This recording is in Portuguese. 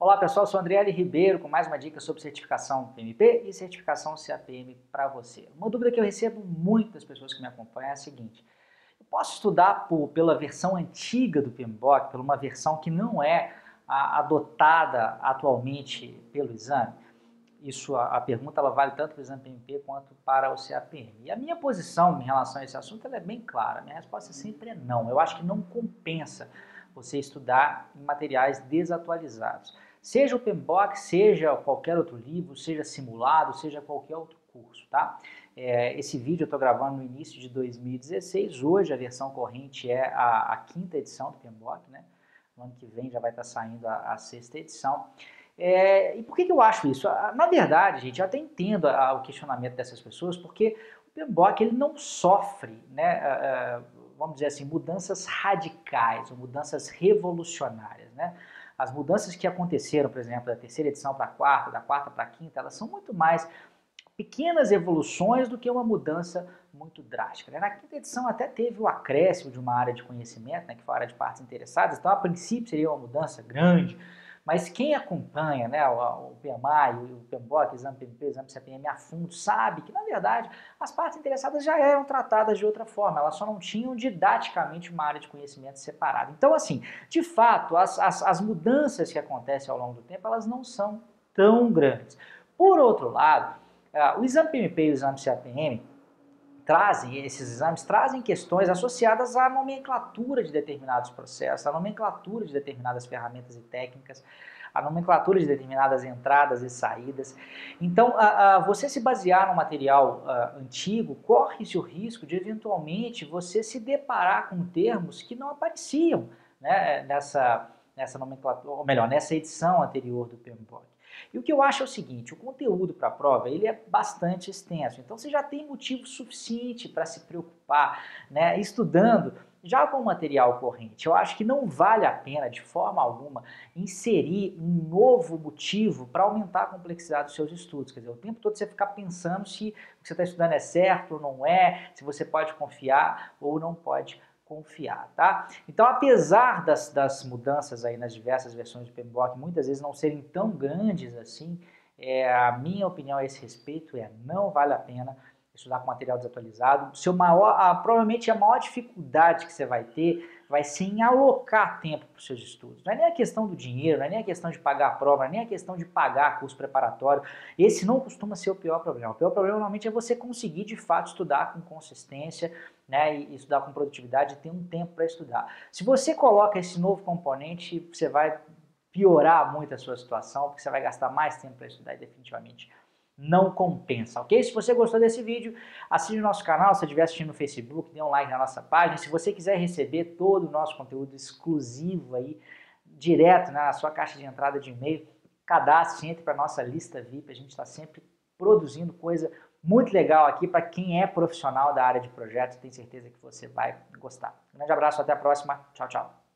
Olá pessoal, sou Andriele Ribeiro com mais uma dica sobre certificação PMP e certificação CAPM para você. Uma dúvida que eu recebo muito das pessoas que me acompanham é a seguinte, eu posso estudar por, pela versão antiga do PMBOK, pela uma versão que não é a, adotada atualmente pelo exame? Isso, a, a pergunta ela vale tanto para o exame PMP quanto para o CAPM. E a minha posição em relação a esse assunto é bem clara, minha resposta sempre é não, eu acho que não compensa você estudar em materiais desatualizados. Seja o PMBOK, seja qualquer outro livro, seja simulado, seja qualquer outro curso, tá? É, esse vídeo eu estou gravando no início de 2016, hoje a versão corrente é a, a quinta edição do PMBOK, né? No ano que vem já vai estar tá saindo a, a sexta edição. É, e por que, que, eu acho isso? Na verdade, gente, eu até entendo a, o questionamento dessas pessoas, porque o PMBOK ele não sofre, né, vamos dizer assim, mudanças radicais, mudanças revolucionárias, né? As mudanças que aconteceram, por exemplo, da terceira edição para a quarta, da quarta para a quinta, elas são muito mais pequenas evoluções do que uma mudança muito drástica. Né? Na quinta edição até teve o acréscimo de uma área de conhecimento, né, que foi a área de partes interessadas, então a princípio seria uma mudança grande, mas quem acompanha né, o, o PMI, o PMBOK, o exame PMP, o exame CPM a fundo, sabe que, na verdade, as partes interessadas já eram tratadas de outra forma, elas só não tinham didaticamente uma área de conhecimento separada. Então, assim, de fato, as, as, as mudanças que acontecem ao longo do tempo, elas não são tão grandes. Por outro lado, o exame PMP e o exame CAPM, trazem, esses exames trazem questões associadas à nomenclatura de determinados processos, à nomenclatura de determinadas ferramentas e técnicas, à nomenclatura de determinadas entradas e saídas. Então, a, a, você se basear no material a, antigo, corre-se o risco de, eventualmente, você se deparar com termos que não apareciam né, nessa, nessa nomenclatura, ou melhor, nessa edição anterior do PMBOK. E o que eu acho é o seguinte, o conteúdo para a prova ele é bastante extenso, então você já tem motivo suficiente para se preocupar, né, estudando já com o material corrente. Eu acho que não vale a pena, de forma alguma, inserir um novo motivo para aumentar a complexidade dos seus estudos. Quer dizer, o tempo todo você ficar pensando se o que você está estudando é certo ou não é, se você pode confiar ou não pode confiar, tá? Então, apesar das, das mudanças aí nas diversas versões do PMBOK muitas vezes não serem tão grandes assim, é, a minha opinião a esse respeito é não vale a pena estudar com material desatualizado. Seu maior, a, provavelmente a maior dificuldade que você vai ter vai ser em alocar tempo para os seus estudos. Não é nem a questão do dinheiro, não é nem a questão de pagar a prova, não é nem a questão de pagar curso preparatório. Esse não costuma ser o pior problema. O pior problema normalmente é você conseguir de fato estudar com consistência né, e estudar com produtividade e ter um tempo para estudar. Se você coloca esse novo componente, você vai piorar muito a sua situação, porque você vai gastar mais tempo para estudar e definitivamente não compensa, ok? Se você gostou desse vídeo, assine o nosso canal, se estiver assistindo no Facebook, dê um like na nossa página. Se você quiser receber todo o nosso conteúdo exclusivo aí, direto né, na sua caixa de entrada de e-mail, cadastre, entre para a nossa lista VIP, a gente está sempre produzindo coisa muito legal aqui para quem é profissional da área de projetos, tenho certeza que você vai gostar. Um grande abraço, até a próxima, tchau, tchau.